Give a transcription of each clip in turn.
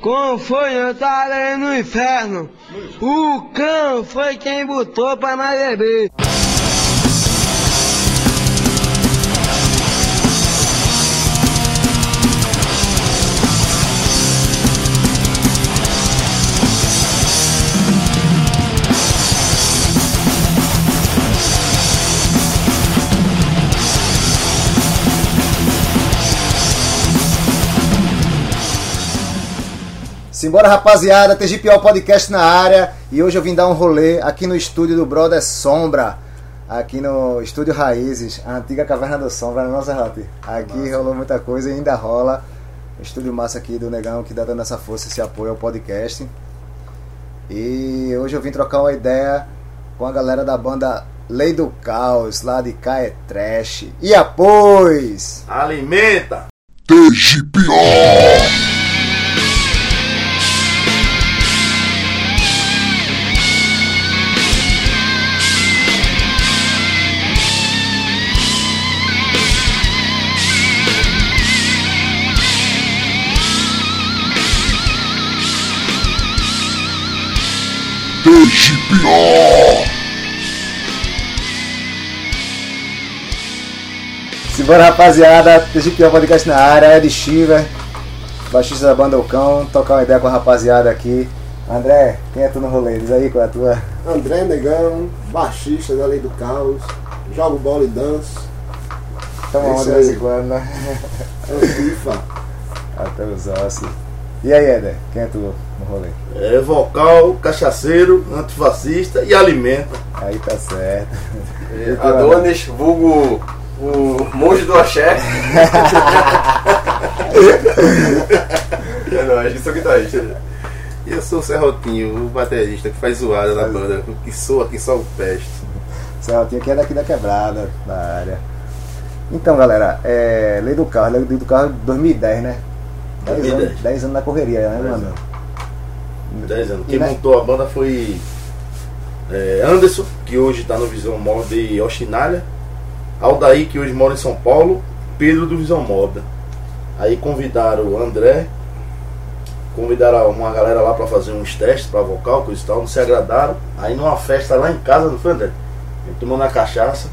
Como foi eu tava ali no inferno? O cão foi quem botou pra nós beber. Simbora rapaziada, TGPO Podcast na área e hoje eu vim dar um rolê aqui no estúdio do Brother Sombra, aqui no estúdio Raízes, a antiga Caverna do Sombra, né, nossa Rati. Aqui massa. rolou muita coisa e ainda rola. Estúdio massa aqui do Negão que dá dando essa força, esse apoio ao podcast. E hoje eu vim trocar uma ideia com a galera da banda Lei do Caos, lá de Cae Trash. E após! Alimenta! TGPO! TGPO! Simbora rapaziada, TGPO Podcast na área, Ed Shiver, baixista da banda Ocão, tocar uma ideia com a rapaziada aqui. André, quem é tu no rolê? Diz aí qual é a tua. André Negão, baixista da Lei do Caos, jogo bola e danço. Toma É isso de vez em quando, né? É o FIFA. Até os ossos. E aí, Éder, quem é tu rolê? É vocal, cachaceiro, antifascista e alimenta. Aí tá certo. Tu, Adonis, vulgo o monge do axé. é nóis, que sou guitarrista. E eu sou o Serrotinho, o baterista que faz zoada na banda, que soa aqui só o peste. Celtinho que é daqui da quebrada, da área. Então, galera, é, Lei do Carro, Lei do Carro 2010, né? 10 anos, 2010. 10 anos na correria, né, mano? 10 anos. Quem montou a banda foi é, Anderson, que hoje está no Visão Mob de Oxinália. Aldair, que hoje mora em São Paulo. Pedro do Visão Mob. Aí convidaram o André. Convidaram uma galera lá para fazer uns testes para vocal, coisa e tal. Não se agradaram. Aí numa festa lá em casa, não foi, André? A gente tomou na cachaça.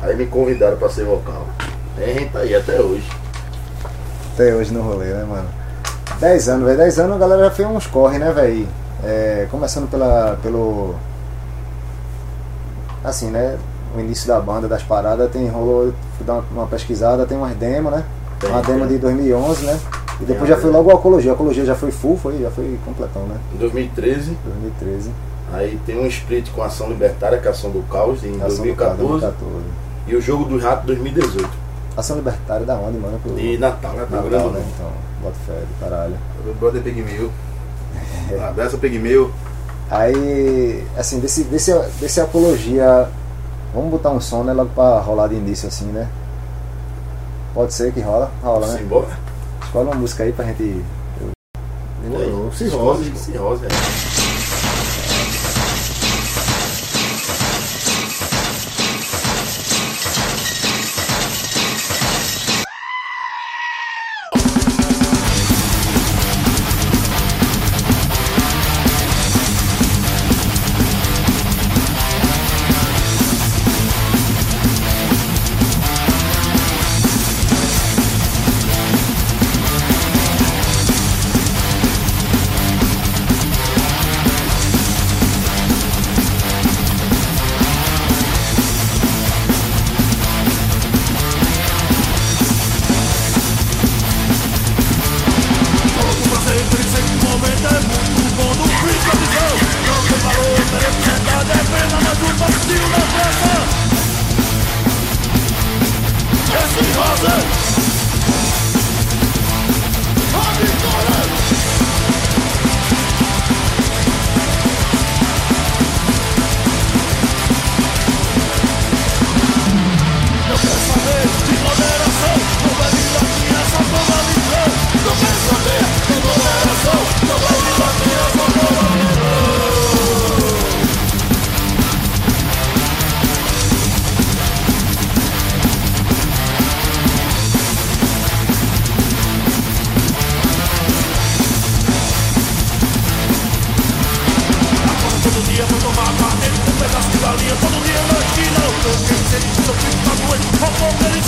Aí me convidaram para ser vocal. Aí a gente tá aí até hoje. Até hoje no rolê, né, mano? 10 anos, velho. 10 anos a galera já fez uns corre, né, velho? É, começando pela, pelo. Assim, né? O início da banda, das paradas, tem rolou, fui dar uma, pesquisada, tem umas demos, né? Tem, uma demo de 2011, né? E depois já foi logo a Ecologia. A Ecologia já foi full, foi, já foi completão, né? Em 2013. 2013. Aí tem um split com Ação Libertária, que é a Ação do Caos, em Ação do Carro, 2014. 2014. E o Jogo do Rato 2018. Ação Libertária da onde, mano? Pro- E Natal, né? Natal, Grande do né? Então, bota fé do caralho. Brother Pigmeu. Um abraço Pigmeu. Aí, assim, desse, desse, desse apologia, vamos botar um som, né? Logo pra rolar de início, assim, né? Pode ser que rola? Rola, né? Simbora. Escolhe uma música aí pra gente. Demorou. Se Cirrose. rosa, se rosa. é.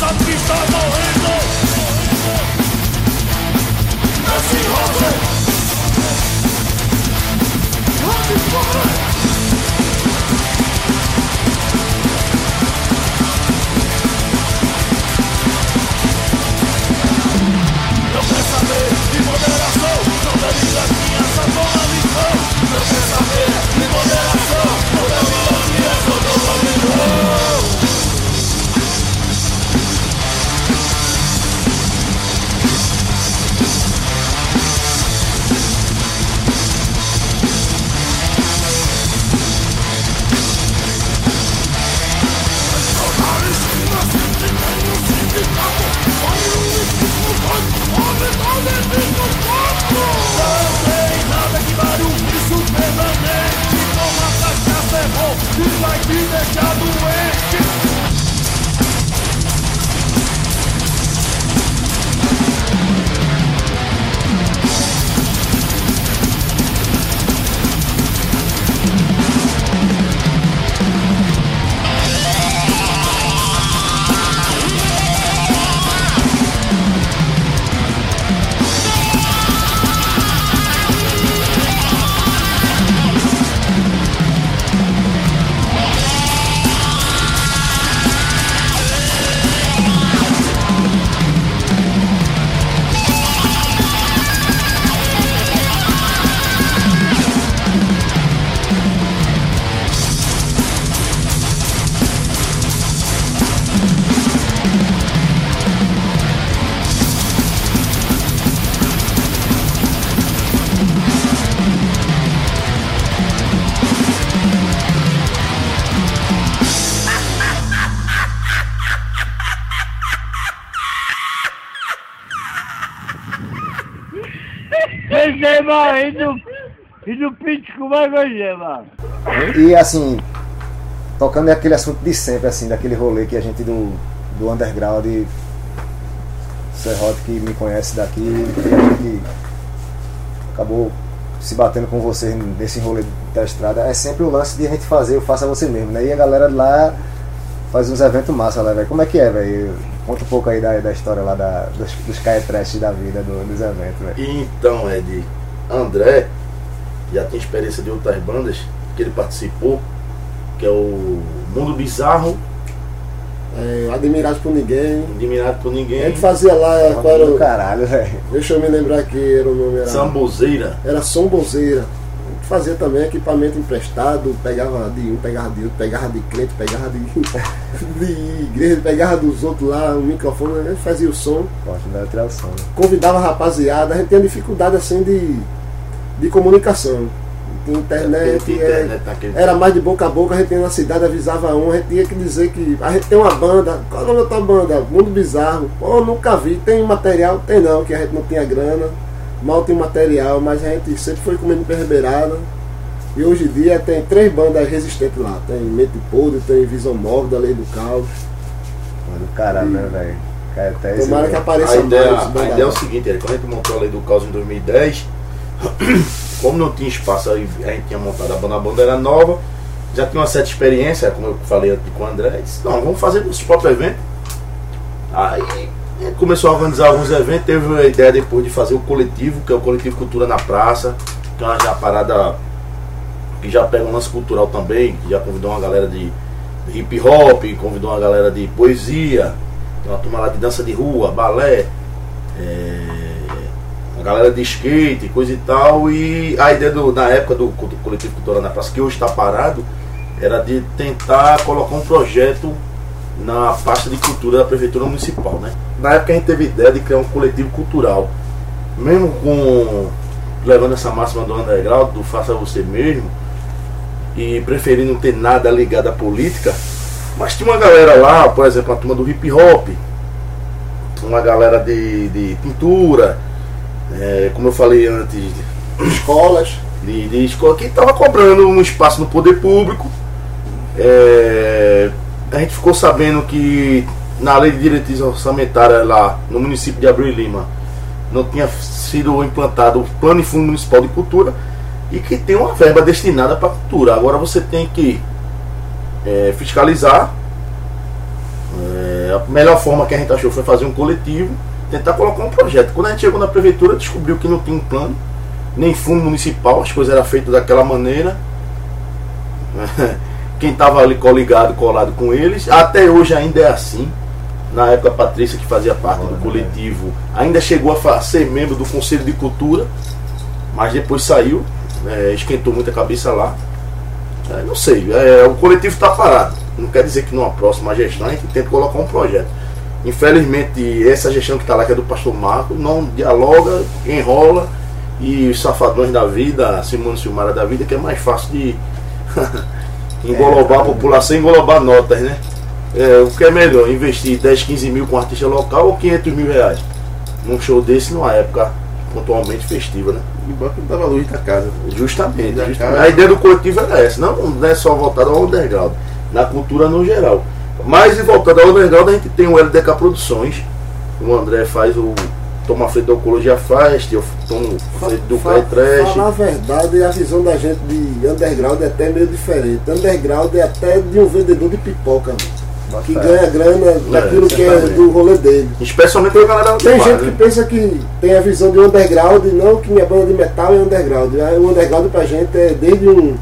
Como ele e do Pitch como é que é Gema? E assim, tocando aquele assunto de sempre, assim, daquele rolê que a gente do, do underground Serrote que me conhece daqui, e a gente acabou se batendo com vocês nesse rolê da estrada, é sempre o lance de a gente fazer o faça você mesmo, né? E a galera de lá faz uns eventos massa lá, velho. Como é que é, velho? Conta um pouco aí da, da história lá da, dos, dos caetrestes da vida, do- dos eventos, velho. Então, Ed, André já tem experiência de outras bandas que ele participou, que é o Mundo Bizarro, É, admirados por ninguém. Admirado por A Ninguém, gente fazia lá, qual era do o- caralho, velho. deixa eu me lembrar aqui, era o nome era. Sambozeira, Era sombozeira. A gente fazia também equipamento emprestado, pegava de um, pegava de outro, pegava de crente, pegava de, de igreja, pegava dos outros lá, o microfone, a gente fazia o som, Poxa, não deve tirar o som, né? convidava a rapaziada, a gente tinha dificuldade assim de, de comunicação. Tinha internet, Tinha é, internet era mais de boca a boca, a gente ia na cidade, avisava um, a gente tinha que dizer que a gente tem uma banda, qual é o nome da tua banda? Mundo Bizarro. Pô, nunca vi, tem material? Tem não, que a gente não tinha grana, mal tem material, mas a gente sempre foi comendo perrebeirada. E hoje em dia tem três bandas resistentes lá, tem Mente Podre, tem Visão Mórbida, Lei do Caos. Mas do caralho, né, velho? Caetés. Tomara que apareça A ideia, mais. a ideia é o seguinte, Ed, quando a gente montou a Lei do Caos em 2010, como não tinha espaço, a gente tinha montado a banda, a banda era nova, já tinha uma certa experiência, como eu falei antes com o André, disse, não, vamos fazer nosso próprio evento. Aí começou a organizar alguns eventos, teve a ideia depois de fazer o coletivo, que é o Coletivo Cultura na Praça, que é uma parada que já pega um lance cultural também, que já convidou uma galera de hip hop, convidou uma galera de poesia, uma turma lá de dança de rua, balé, galera de skate, coisa e tal. E a ideia do, na época do, Coletivo Cultural na Praça, que hoje está parado, era de tentar colocar um projeto na pasta de cultura da Prefeitura Municipal. Né? Na época a gente teve a ideia de criar um coletivo cultural, mesmo com levando essa máxima do underground, do faça você mesmo, e preferindo não ter nada ligado à política, mas tinha uma galera lá, por exemplo, a turma do hip hop, uma galera de, de pintura, é, como eu falei antes, Escolas. de, de escola que estava cobrando um espaço no poder público. É, a gente ficou sabendo que na lei de diretriz orçamentária lá no município de Abreu e Lima não tinha sido implantado o plano e fundo municipal de cultura e que tem uma verba destinada para cultura. Agora você tem que é, fiscalizar, é, a melhor forma que a gente achou foi fazer um coletivo, tentar colocar um projeto. Quando a gente chegou na prefeitura, descobriu que não tinha um plano, nem fundo municipal, as coisas eram feitas daquela maneira. Quem estava ali coligado, colado com eles, até hoje ainda é assim. Na época, a Patrícia, que fazia parte do coletivo, ainda chegou a ser membro do Conselho de Cultura, mas depois saiu, é, esquentou muita cabeça lá. É, não sei, é, o coletivo está parado. Não quer dizer que numa próxima gestão a gente tenta colocar um projeto. Infelizmente, essa gestão que está lá, que é do pastor Marco, não dialoga, enrola e os safadões da vida, Simone Silmara da vida, que é mais fácil de engolobar a população, engolobar notas, né? É, o que é melhor, investir 10, 15 mil com artista local ou 500 mil reais? Num show desse, numa época pontualmente festiva, né? Embora que não dava luz da casa. Justamente, justamente. cara. A ideia do coletivo era essa, não, não é só voltada ao underground, na cultura no geral. Mas e voltado ao underground, a gente tem o LDK Produções, o André faz o. Toma a frente da Oncologia Fest, eu tomo a frente do Cai Trash. Falar a verdade, a visão da gente de underground é até meio diferente. Underground é até de um vendedor de pipoca, mano, que ganha grana daquilo que é do rolê dele. Especialmente a galera Tem gente que né? pensa que tem a visão de underground, não que minha banda de metal é underground. Aí O underground pra gente é desde um,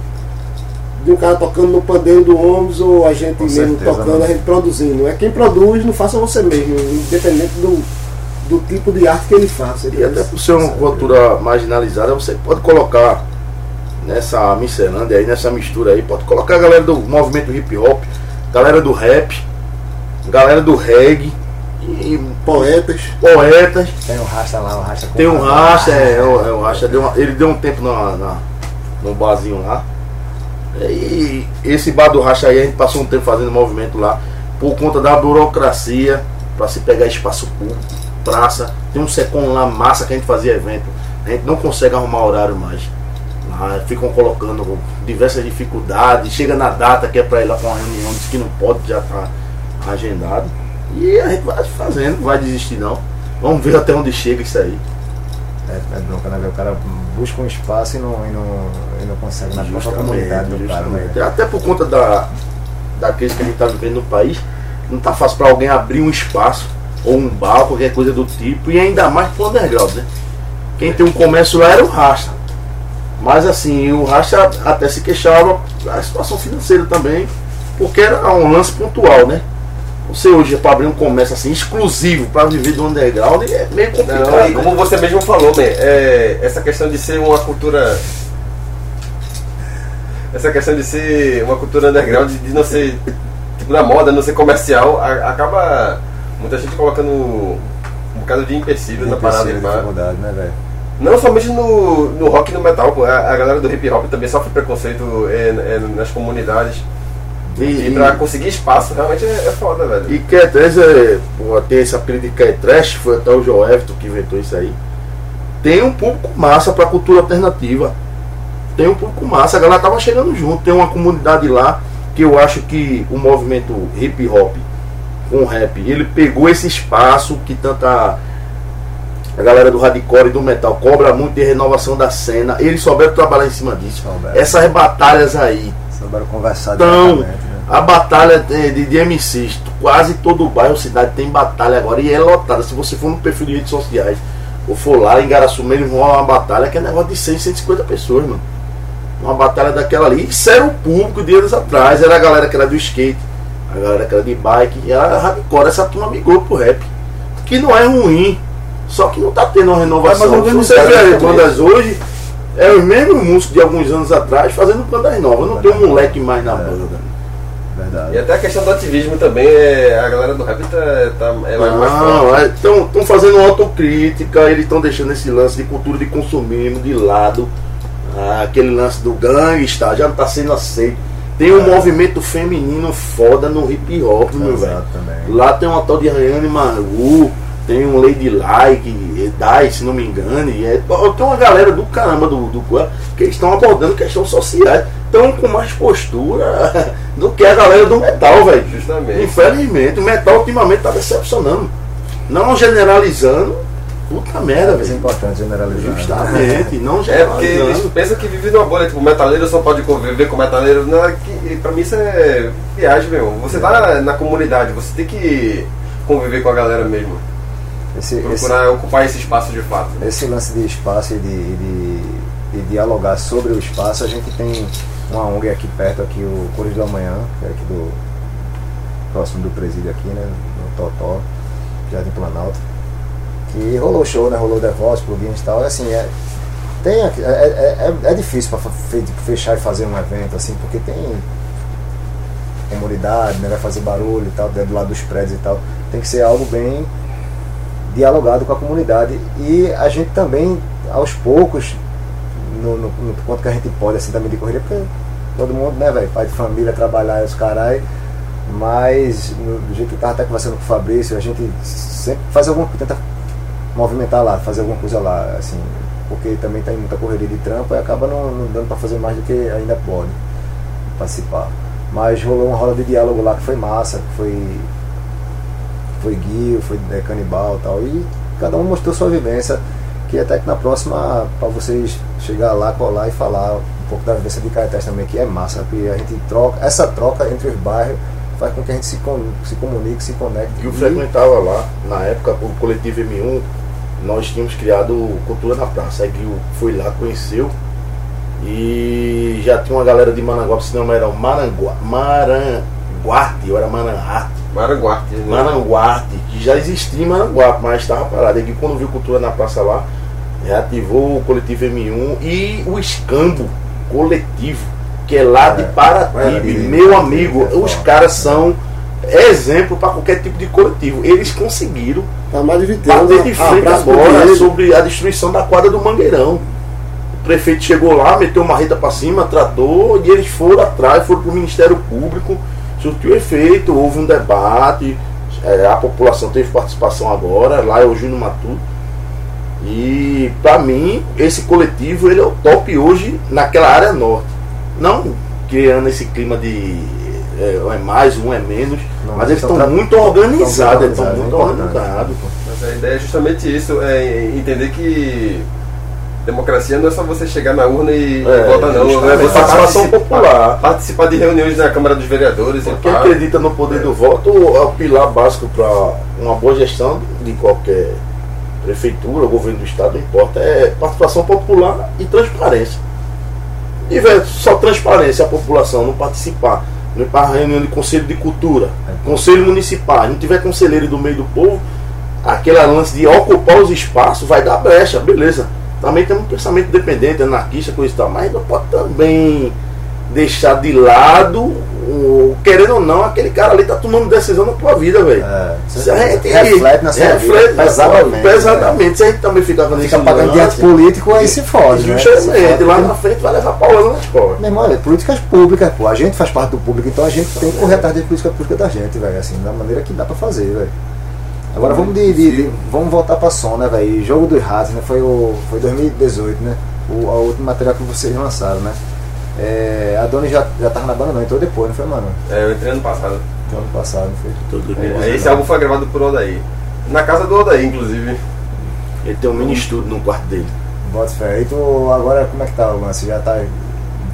de um cara tocando no pandeiro do ônibus ou a gente Com mesmo certeza, tocando, né? a gente produzindo. É quem produz, não faça você mesmo, independente do, do tipo de arte que ele faça. E até por ser uma cultura marginalizada, você pode colocar nessa miscelânea aí, nessa mistura aí, pode colocar a galera do movimento hip hop, galera do rap, galera do reggae, e Poetas. poetas. Tem um racha lá, um racha com Tem um racha, é, é, o- é o racha, deu uma- ele deu um tempo na, na, no barzinho lá. E esse bar do racha aí, a gente passou um tempo fazendo movimento lá, por conta da burocracia, para se pegar espaço público, praça. Tem um secom lá massa que a gente fazia evento. A gente não consegue arrumar horário mais. Lá ficam colocando diversas dificuldades. Chega na data que é para ir lá para uma reunião, diz que não pode, já está agendado. E a gente vai fazendo, não vai desistir não. Vamos ver até onde chega isso aí. É, é bronca, né? O cara busca um espaço e não, e não, e não consegue na própria comunidade do cara, né? Até por conta da, da crise que a gente está vivendo no país, não tá fácil para alguém abrir um espaço ou um bar, qualquer coisa do tipo, e ainda mais pro underground, né? Quem tem um comércio lá era o Racha. Mas assim, o Racha até se queixava da situação financeira também, porque era um lance pontual, né? Você hoje, para abrir um comércio assim, exclusivo para viver do underground, é meio complicado. Não, e né? como você mesmo falou, man, é, essa questão de ser uma cultura. Essa questão de ser uma cultura underground, de não ser tipo na moda, não ser comercial, a- acaba muita gente colocando um bocado de empecilho na parada. Dificuldade, né, velho? Não somente no, no rock e no metal, a, a galera do hip hop também sofre preconceito é, é, nas comunidades. E- E, pra conseguir espaço realmente é, é foda, velho. E Q3 é, pô, tem esse apelido de Q3, foi até o Joel Everton que inventou isso aí. Tem um público massa pra cultura alternativa. Tem um público massa, a galera tava chegando junto. Tem uma comunidade lá que eu acho que o movimento hip hop com rap, ele pegou esse espaço que tanta a galera do hardcore e do metal cobra muito de renovação da cena. Eles souberam trabalhar em cima disso. Essas batalhas aí, Souberam conversar então, né? a batalha de, de, MCs, quase todo bairro, cidade tem batalha agora e é lotada. Se você for no perfil de redes sociais ou for lá em Garaçu, eles vão a uma batalha que é negócio de 100, 150 pessoas, mano. Uma batalha daquela ali. Isso era o público de anos atrás, era a galera que era do skate, a galera que era de bike, e a hardcore, essa turma migrou pro rap. Que não é ruim, só que não tá tendo uma renovação. É, mas Se você vê as bandas hoje, é os mesmos músicos de alguns anos atrás fazendo bandas novas. Não tem um moleque mais na banda. Verdade. E até a questão do ativismo também, é, a galera do rap tá, tá, é mais, mais forte. Não, estão fazendo autocrítica, eles estão deixando esse lance de cultura de consumismo de lado. Ah, aquele lance do gangsta já não está sendo aceito. Tem um movimento feminino foda no hip hop, meu velho. Lá tem uma tal de Rayane Maru, tem um Lady Like, Dai, se não me engano. E é, tem uma galera do caramba do, do que estão abordando questões sociais. Estão com mais postura do que a galera do metal, velho. Justamente. Infelizmente, o metal ultimamente tá decepcionando. Não generalizando, puta merda, É velho. importante generalizar. Justamente, não É porque eles pensam que vive numa bolha, tipo, metaleiro só pode conviver com metaleiro. Não, é que, pra mim isso é viagem, meu. Você tá na, na comunidade, você tem que conviver com a galera mesmo. Esse, esse, Procurar ocupar esse espaço de fato. esse lance de espaço e de, de, de dialogar sobre o espaço, a gente tem uma ONG aqui perto, aqui o Cores do Amanhã, que é aqui do. próximo do presídio aqui, né? No Totó, Jardim Planalto. Que rolou show, né? Rolou Devotos, plugins e tal. E assim, é. Tem, aqui- é, é, é, é difícil para fechar e fazer um evento, assim, porque tem comunidade, né? Vai fazer barulho e tal, do lado dos prédios e tal. Tem que ser algo bem dialogado com a comunidade e a gente também aos poucos no, no, no quanto que a gente pode assim também de correria porque todo mundo né velho pai de família trabalhar os carai mas no, do jeito que eu tava até conversando com o Fabrício a gente sempre faz alguma tenta movimentar lá fazer alguma coisa lá assim porque também tem muita correria de trampo e acaba não, não dando para fazer mais do que ainda pode participar. Mas rolou uma roda de diálogo lá que foi massa que foi foi Guio, foi é, Canibal e tal. E cada um mostrou sua vivência. Que até que na próxima, para vocês chegar lá, colar e falar um pouco da vivência de Caetés também, que é massa, porque a gente troca, essa troca entre os bairros faz com que a gente se, se comunique, se conecte. eu E- frequentava lá, na época, o coletivo M1, nós tínhamos criado Cultura na Praça. Aí Gil foi lá, conheceu. E já tinha uma galera de Mananguape, se não era o Marangua, Maranguarte, ou era Mananguarte. Maranguarte. né? Maranguarte, que já existia em Maranguape, mas estava parado. E quando viu Cultura na Praça lá, reativou o coletivo M1 e o Escambo Coletivo, que é lá de Paraty, Paraty, meu Paraty, amigo. é Os caras são exemplo para qualquer tipo de coletivo. Eles conseguiram Tá mais de 20 anos. bater de né? frente agora sobre a destruição da quadra do Mangueirão. O prefeito chegou lá, meteu uma reta para cima, tratou, e eles foram atrás, foram para o Ministério Público, surtiu efeito, houve um debate, é, a população teve participação agora, lá é o Júnior Matuto. E para mim, esse coletivo ele é o top hoje naquela área norte. Não criando esse clima de é, um é mais, um é menos, Não, mas eles estão tra- muito organizados, eles estão muito é organizados. Mas a ideia é justamente isso, é entender que democracia não é só você chegar na urna e, É, e votar não, justamente, é você participação participa- popular. Participar de reuniões na Câmara dos Vereadores e Quem acredita no poder do voto é o pilar básico para uma boa gestão de qualquer prefeitura, governo do estado, não importa, é participação popular e transparência. Se tiver só transparência, a população não participar, não ir para a reunião de conselho de cultura, conselho municipal, não tiver conselheiro do meio do povo, aquele lance de ocupar os espaços vai dar brecha, beleza. Também tem um pensamento independente, anarquista, coisa e tal, mas não pode também deixar de lado, querendo ou não, aquele cara ali tá tomando decisão na tua vida, velho. É, Se a gente reflete na sua reflete vida, pesadamente. pesadamente. Se a gente também ficar com Fica pagando diante político, aí se fode, né? Justamente, fode. lá na frente vai levar paulada nas costas. Meu irmão, é políticas públicas, pô. A gente faz parte do público, então a gente tem que correr atrás da política pública da gente, velho. Assim, da maneira que dá pra fazer, velho. Agora vamos de, de- de- vamos voltar pra som, né, velho? Jogo dos Ratos, né? Foi o foi 2018, né? O a último material que vocês lançaram, né? É, a Dona já, já tava na banda, não, entrou depois, não foi, mano? É, eu entrei ano passado. Foi ano passado, não foi? Tudo É, bem. esse álbum foi gravado por Odaí. Na casa do Odaí, inclusive. Ele tem um mini estúdio no quarto dele. Bota fé. E tu, agora como é que tá o lance? Já tá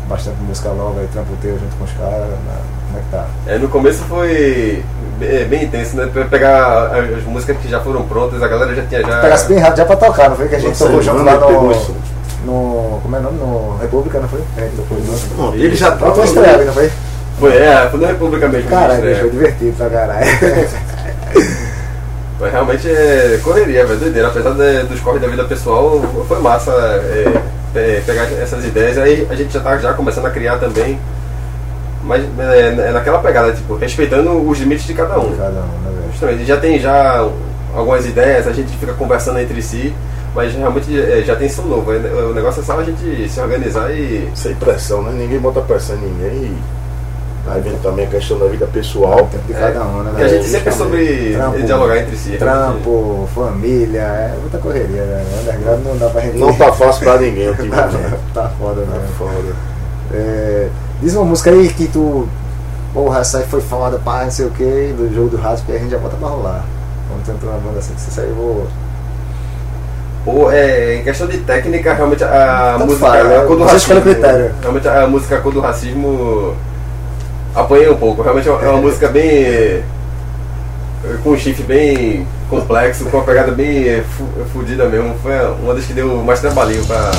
bastante música nova aí, trampo teu junto com os caras? né? Como é que tá? É, no começo foi bem, bem intenso, né? Pra pegar as músicas que já foram prontas, a galera já tinha já. Pegasse bem rápido já pra tocar, não foi? Que a gente Nossa, tocou ele junto lá no, no. Como é o nome? No República, não foi? É, tocou junto. Ele já Foi tá tua estreia, não foi? Foi, é, foi na República mesmo. Caralho, bicho, foi divertido pra caralho. Mas realmente é correria, velho, doideira. Apesar de- dos corres da vida pessoal, foi massa é, é, pegar essas ideias. Aí a gente já tá já começando a criar também. Mas é, é naquela pegada, tipo, respeitando os limites de cada um. Cada um, né? Justamente, já tem já algumas ideias, a gente fica conversando entre si, mas realmente é, já tem som novo. O negócio é só a gente se organizar e. sem pressão, né? Ninguém bota pressão em ninguém. E aí vem também a questão da vida pessoal. Tempo de cada um, né, E a gente sempre soube Trampo, dialogar entre si. Trampo, família, é muita correria, né? Underground não dá pra gente. Não tá fácil pra ninguém tá, ultimamente. tá foda, Tá né? foda. É, diz uma música aí que tu. Porra, essa aí foi foda, pá, não sei o que, do jogo do rádio, que a gente já bota pra rolar. Vamos tentar uma banda assim, que você saiu, vou. Pô, é, em questão de técnica, realmente a Tanto música. faz, né? a cor do racismo. critério. Realmente a música a cor do racismo apanhei um pouco. Realmente é uma, é uma música bem. com um chifre bem complexo, com uma pegada bem fu- fudida mesmo. Foi uma das que deu mais trabalhinho pra.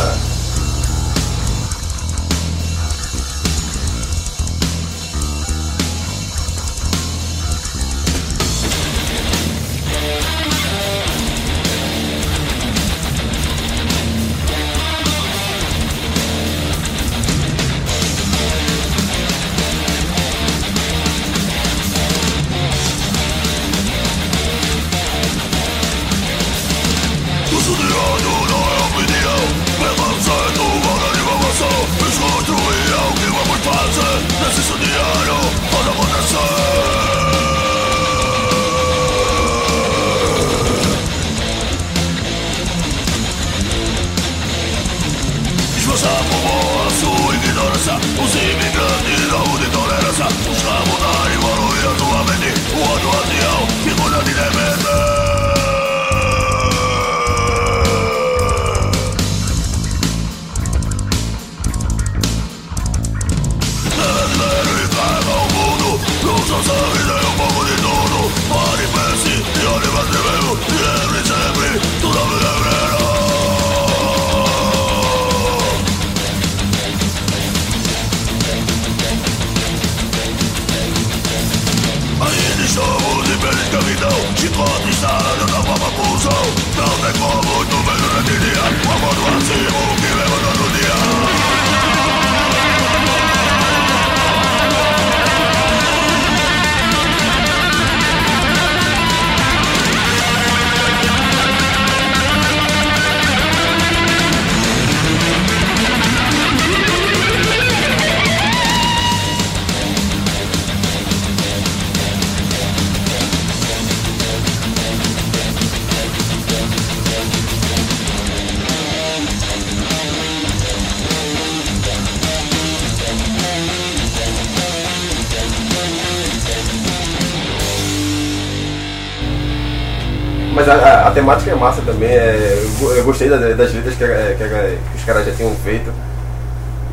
Temática é massa também. é, eu, eu gostei da- das letras que, a- que a- que os caras já tinham feito.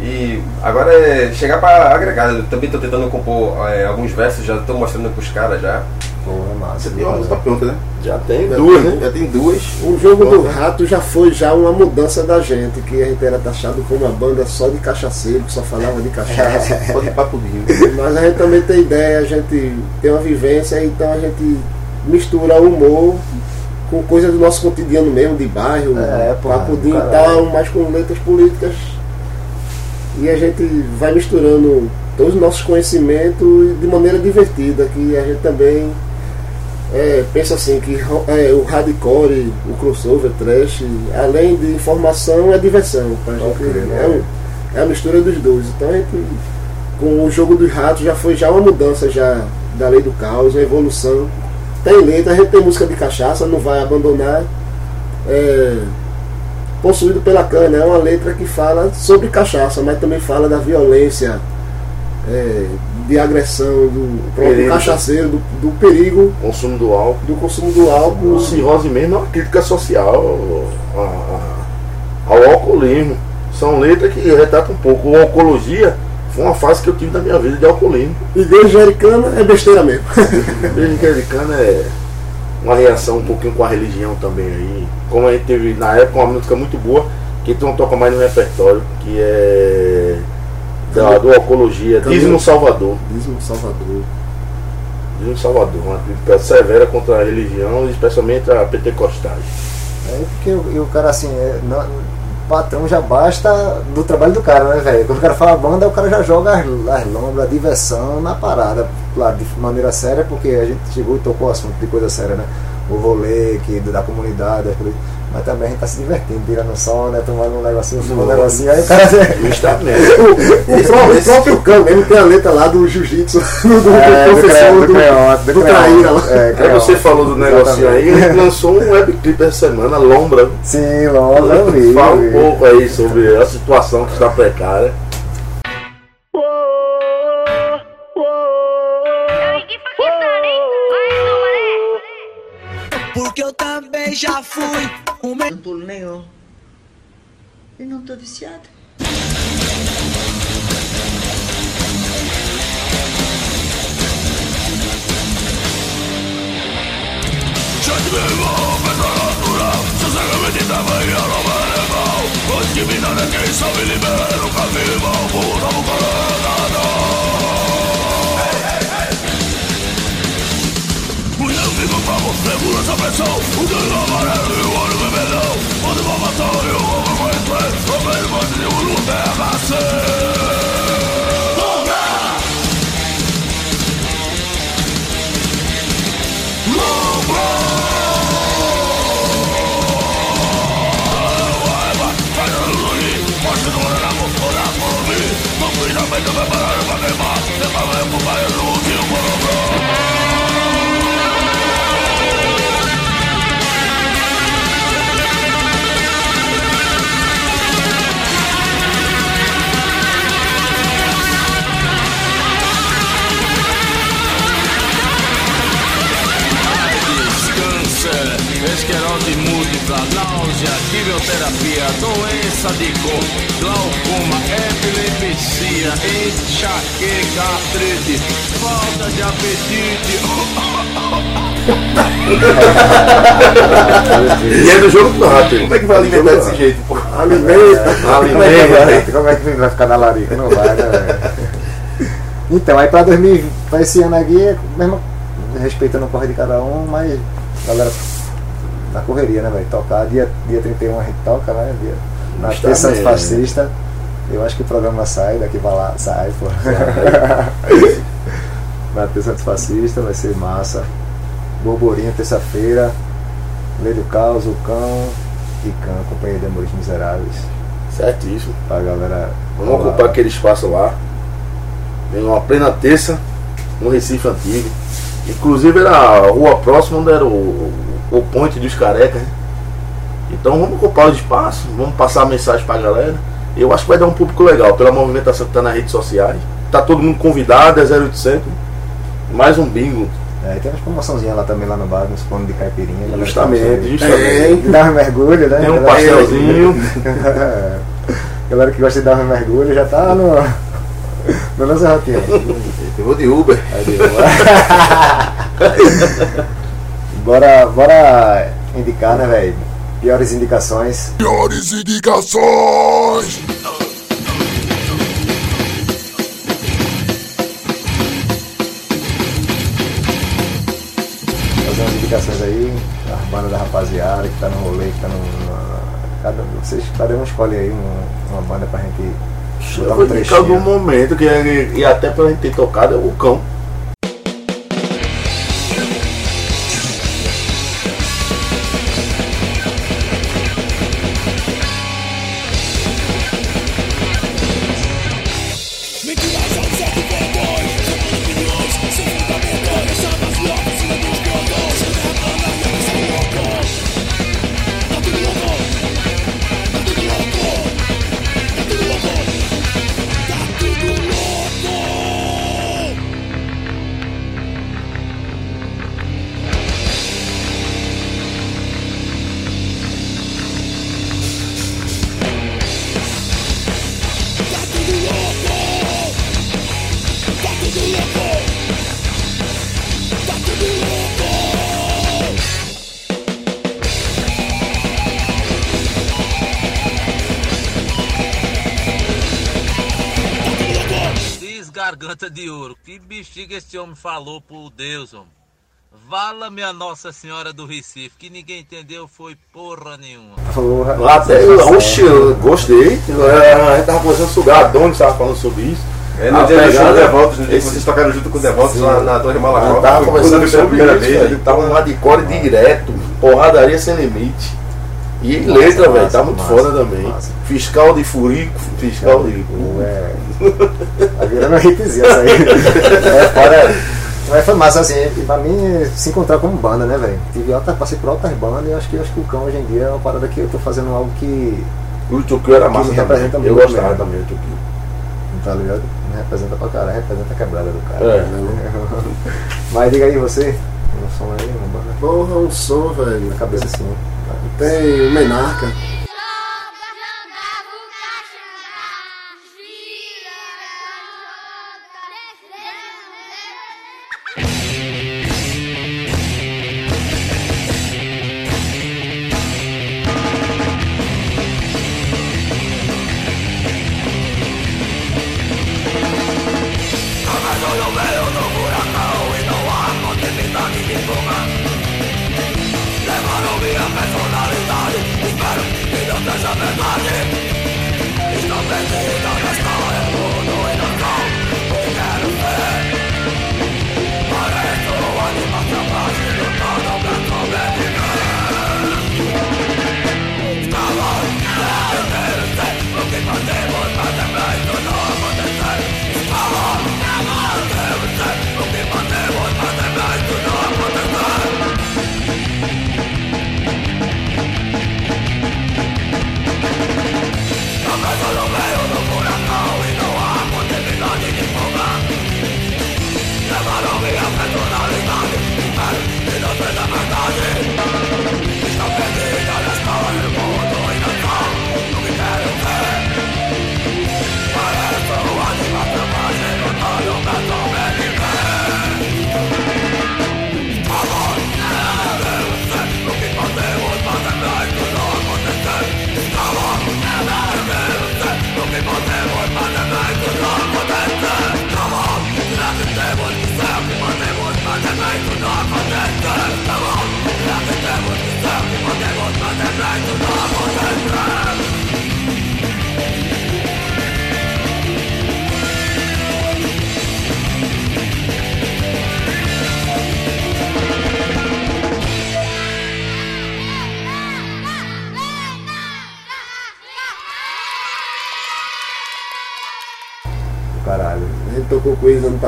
E agora é chegar pra agregar. Eu também tô tentando compor é, alguns versos, já tô mostrando pros caras já. Pô, é massa. Você tem uma música pronta, né? Já tem Já duas, tem- né? Já tem duas. O jogo do rato já foi já uma mudança da gente, que a gente era taxado como uma banda só de cachaceiro, que só falava de cachaça. Só de papo. Mas a gente também tem ideia, a gente tem uma vivência, então a gente mistura humor com coisas do nosso cotidiano mesmo, de bairro, É, papudinho e tal, mas com letras políticas. E a gente vai misturando todos os nossos conhecimentos de maneira divertida, que a gente também é, pensa assim, que é, o hardcore, o crossover, trash, além de informação, é diversão. Pra gente, crer, né? é, é a mistura dos dois. Então a gente com o jogo dos ratos já foi já uma mudança já da lei do caos, uma evolução. Tem letra, a gente tem música de cachaça, não vai abandonar. É, possuído pela cana, é uma letra que fala sobre cachaça, mas também fala da violência, é, de agressão do próprio Perigo. cachaceiro, do, do perigo Consumo do álcool. do consumo do álcool. O cirrose mesmo é uma crítica social a- a- ao alcoolismo. São letras que retratam um pouco. O alcoologia foi uma fase que eu tive na minha vida de alcoolismo. Igreja americana é besteira mesmo. Igreja anglicana é uma reação um pouquinho com a religião também aí. Como a gente teve na época uma música muito boa, que tu não toca mais no repertório, que é da, do Alcoologia, Caminho- Dízimo Salvador. Diz um Salvador. Dízimo Salvador, uma crítica severa contra a religião, especialmente a pentecostais. É porque o, e o cara assim, é, não- patrão já basta do trabalho do cara, né, velho? Quando o cara fala banda, o cara já joga as, as lombras, a diversão na parada, claro, de maneira séria, porque a gente chegou e tocou o assunto de coisa séria, né? O rolê que, da comunidade, aquilo- mas também a gente tá se divertindo, tirando som, né? Tomando um negocinho, um negocinho, aí o cara. Justamente. O, o próprio Cão mesmo tem a letra lá do jiu-jitsu, do, do É, do professor do, do do do Creon. Traíra lá. É, você falou do negocinho aí, a gente lançou um webclip essa semana, Lombra. Sim, logo, eu vi. Fala eu um pouco aí sobre a situação que está precária. come un torneo e non dove siate? Чатливо, безоротура, все загробити та вияло беремо Ось дівіна не кейсові лібе, рукаві, бабу, тому корона, paquistano, hein? Mais uma, né? Porque eu também já fui um me... Não pulo nenhum. E não tô viciado. câncer, E é do jogo do rato. Como é que vai alimentar desse jeito, pô? Alimenta. Como é, que vai, como é que vai ficar na larica? Não vai, né, velho? Então, aí pra 2000, pra esse ano aqui, mesmo respeitando o corre de cada um, mas galera na correria, né, velho? Tocar dia, dia 31 a gente toca, né? Dia, na Está terça mesmo. antifascista. Eu acho que o programa sai daqui pra lá. Sai, pô. na terça antifascista vai ser massa. Borborinha, terça-feira. Lei do Caos, o Cão e Cão, Companhia de Amores Miseráveis. Certíssimo. Pra galera. Vamos ocupar aquele espaço lá. Vem uma plena terça no Recife Antigo. Inclusive era a rua próxima onde era o, o, o ponte dos carecas. né? Então vamos ocupar o espaço, vamos passar a mensagem pra galera. Eu acho que vai dar um público legal, pela movimentação que tá nas redes sociais. Tá todo mundo convidado, é 0800. Mais um bingo. É, tem umas promoçãozinhas lá também, lá no bar, nos planos de caipirinha. galera Justamente, justamente. De dar um mergulho, né? Tem um Galera- pastelzinho. Galera que gosta de dar um mergulho já tá no. No nosso rotinho. Eu vou de Uber. bora, bora indicar, né, velho? Piores indicações. Piores indicações! Indicações aí, as bandas da rapaziada que tá no rolê, que tá no. cada, vocês, cada um escolhe aí um- uma banda pra gente Eu vou um indicar trechinho. momento, que e até pela gente ter tocado, é o cão. Que bexiga esse homem falou por Deus, homem. Vala-me a Nossa Senhora do Recife, que ninguém entendeu foi porra nenhuma. Porra. Lá até, oxe, eu gostei. A gente tava conversando sobre a Adonis, tava falando sobre isso. É no A dia do show Devotos, que esse- vocês tocaram junto com o Devotos lá na Torre Eu Malacopa. tava conversando eu sobre primeira isso, vez, ele Tava um hardcore direto, porradaria sem limite. E letra, velho, tá muito foda também. Fiscal de furico, fiscal de. É. Tá virando um hipzinho essa aí. É fora. Mas foi massa assim, e pra mim se encontrar como banda, né, velho? Tive alta, passei por altas bandas e eu acho que, eu acho que o cão hoje em dia é uma parada que eu tô fazendo algo que. O Tokyo era massa me representa Eu muito gostava mesmo. também do Tokyo. Tá ligado? Me representa pra caralho, representa a quebrada do cara. É. Mas diga aí você, um som aí, uma banda. Porra, um som, velho. Na cabeça assim. Tem o Menarca.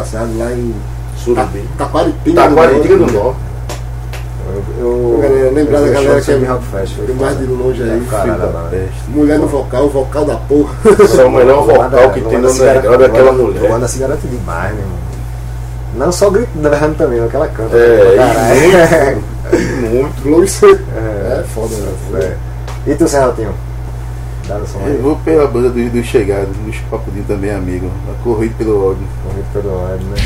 Passado lá em Surubim. Taquaritinga Taquaritinga do Norte. Eu, Galera, lembrar da galera que é do Fest, mais de longe aí. É, filho. mano. Mulher no vocal, vocal da porra. Esse é o melhor vocal que tem no negócio daquela mulher. Wanda se garante demais, meu irmão. Não só gritando também, mas que ela canta. É, muito. Globo É, É foda, né? é. E tu, Serratinho? Som Eu vou pela banda do, do Chegado, dos Papudinho também, amigo. Corrido pelo ódio. Corrido pelo ódio, né?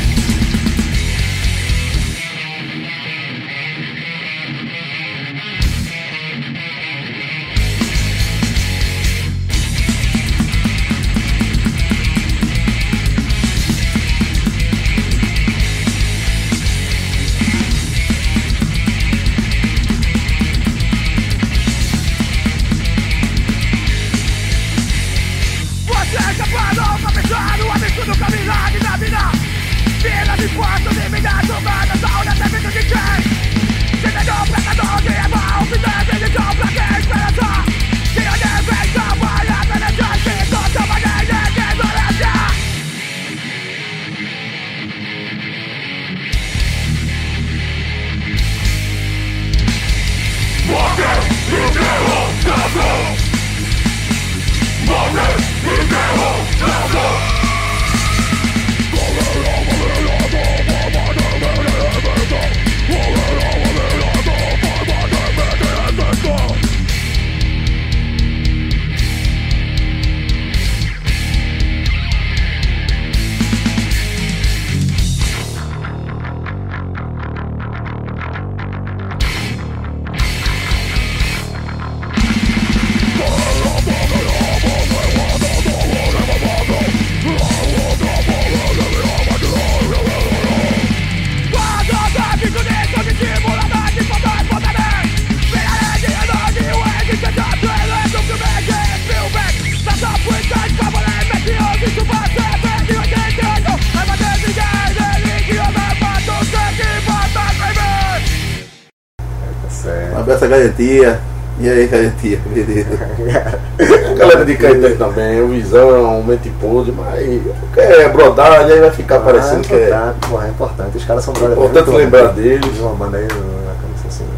Abraço a Garantia. E aí, Garantia, beleza. Galera de Caetano também, o Visão, o Mente Podre, mas é brodagem, aí vai ficar parecendo ah, que é. importante, porra, é importante. Os caras são brothers. Importante muito, lembrar né? deles. De uma banda aí, na camisa assim. né?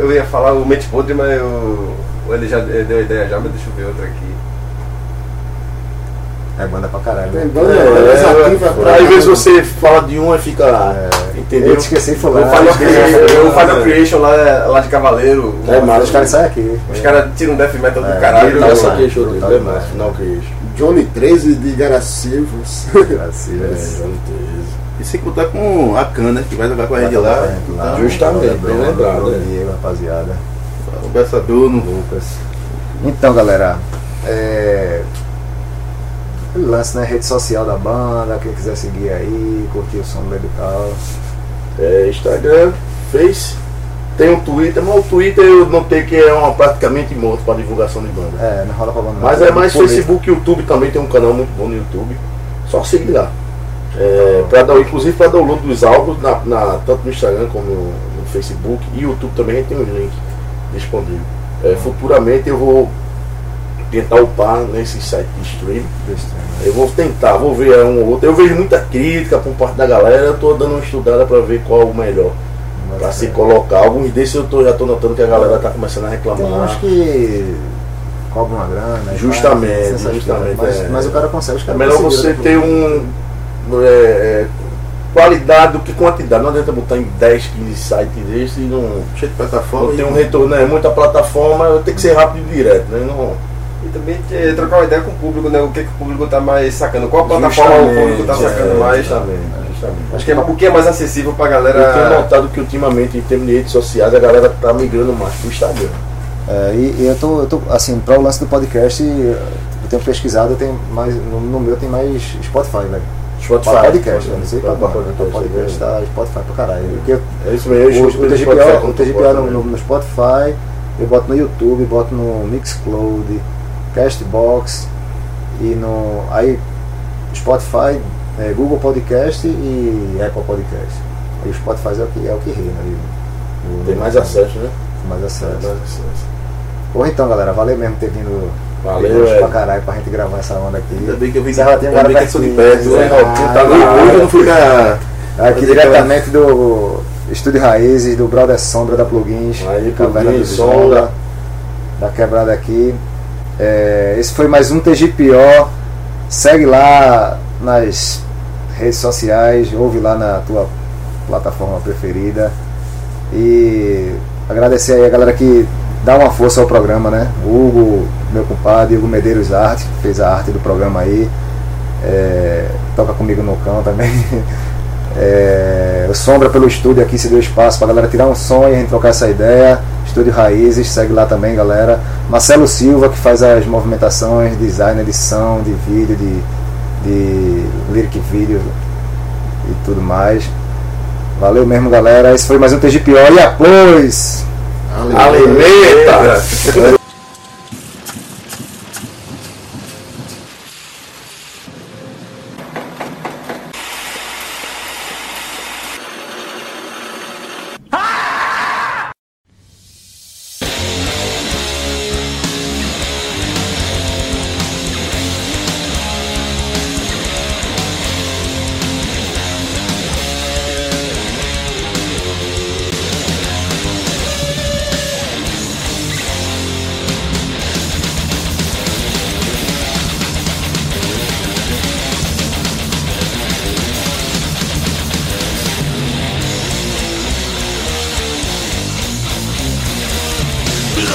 Eu ia falar o Mente Podre, mas eu, ele já deu a ideia já, mas deixa eu ver outra aqui. É banda pra caralho. Tem Né? banda É, organizativa pra aí às vezes você fala de um e fica. Eu Entendeu? te esqueci de Eu falar. eu falar. faço a Creation lá, lá de Cavaleiro. É, mas Os caras saem aqui. Os caras tiram um death metal do É, caralho. Tá essa demais, queixo dele, é mais, final queixo. Johnny 13 de Garacivos. Assim, É. João Teso. E sem contar com a Cana, que vai jogar com a gente lá. Lá, Justamente, bem lembrado, Bruno, né? Diego, rapaziada. A Bruno. Lucas. Então, galera, é... lance, né? Rede social da banda, quem quiser seguir aí, curtir o som do Baby Caos. É, Instagram, Face, tem um Twitter, mas o Twitter eu notei que é uma, praticamente morto para divulgação de banda. É, não rola pra banda. Mas é mais. Facebook e YouTube também tem um canal muito bom no YouTube. Só seguir lá. É, pra dar, inclusive para download dos álbuns, na, na- tanto no Instagram como no, no Facebook e YouTube também tem um link disponível. É, futuramente eu vou tentar upar nesse site de stream. Eu vou tentar, vou ver um ou outro. Eu vejo muita crítica por parte da galera, eu tô dando uma estudada para ver qual é o melhor. Pra se colocar. Alguns desses eu tô, já tô notando que a galera tá começando a Tem reclamar. uns que cobram uma grana. e Justamente, justamente, Mas, é. mas o cara consegue, os É melhor você né? ter um. é, é, qualidade do que quantidade. Não adianta botar em 10, 15 sites desses e não. Cheio de plataforma. Não tem um retorno, é muita plataforma, tem que ser rápido e direto, né? Não, E também é, trocar uma ideia com o público, né? O que, que o público tá mais sacando, qual plataforma o público tá Justamente, sacando é, mais. Justamente, justamente. Acho que é, o que é mais acessível pra Eu tenho galera. notado que ultimamente, em termos de redes sociais, a galera tá migrando mais pro Instagram. É, e, e eu tô, eu tô, assim, para o lance do podcast, eu tenho pesquisado, eu tenho mais, no, no meu tem mais Spotify, velho. Spotify. Pra podcast, eu não sei pra banda, podcast, pra podcast tá Spotify pra caralho. Porque eu- É isso mesmo, eu o, o Spotify o eu no, no, né? no Spotify, eu boto no YouTube, boto no Mixcloud, Castbox e no. Aí Spotify, é, Google Podcast e Apple Podcast. Aí o Spotify é o que, é o que reina aí. no- Tem mais acesso, né? mais acesso. Mais acesso. Então galera, valeu mesmo ter vindo Valeu, Gosto Ed. pra caralho pra gente gravar essa onda aqui. Ainda bem que eu vim mora bem que eu de perto. Rotinho tá na eu não fui na. Aqui diretamente do Estúdio Raízes, do Brother Sombra da Plugins, Aí, Caverna do Sombra. da quebrada aqui. É, esse foi mais um TGPO. Segue lá nas redes sociais, ouve lá na tua plataforma preferida. E agradecer aí a galera que dá uma força ao programa, né? O Hugo, meu compadre, Hugo Medeiros Arte, que fez a arte do programa aí. É, toca comigo no cão também. É, o Sombra pelo estúdio aqui se deu espaço pra galera tirar um som e trocar essa ideia. Estúdio Raízes, segue lá também, galera. Marcelo Silva, que faz as movimentações, design, edição de vídeo, de, de lyric vídeo e tudo mais. Valeu mesmo, galera. Esse foi mais um TGPO e após!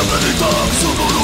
Alimenta! Põe um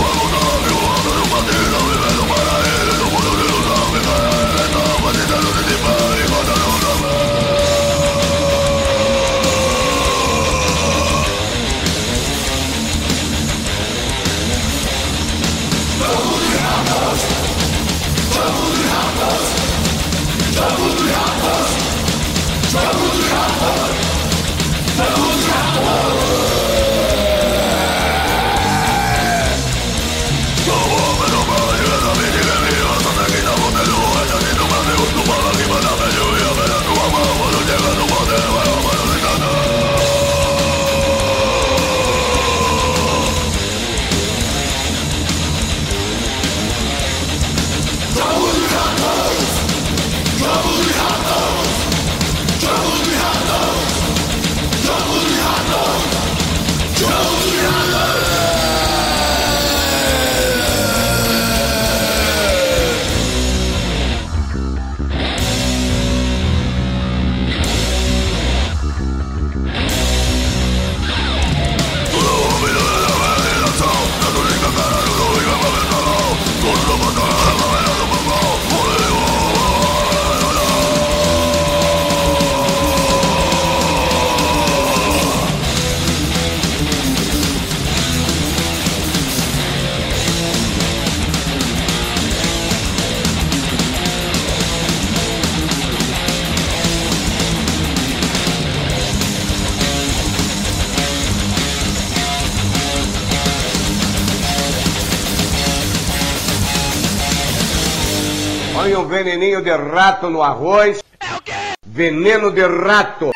veneninho de rato no arroz. É o quê? Veneno de rato.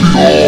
TGPO.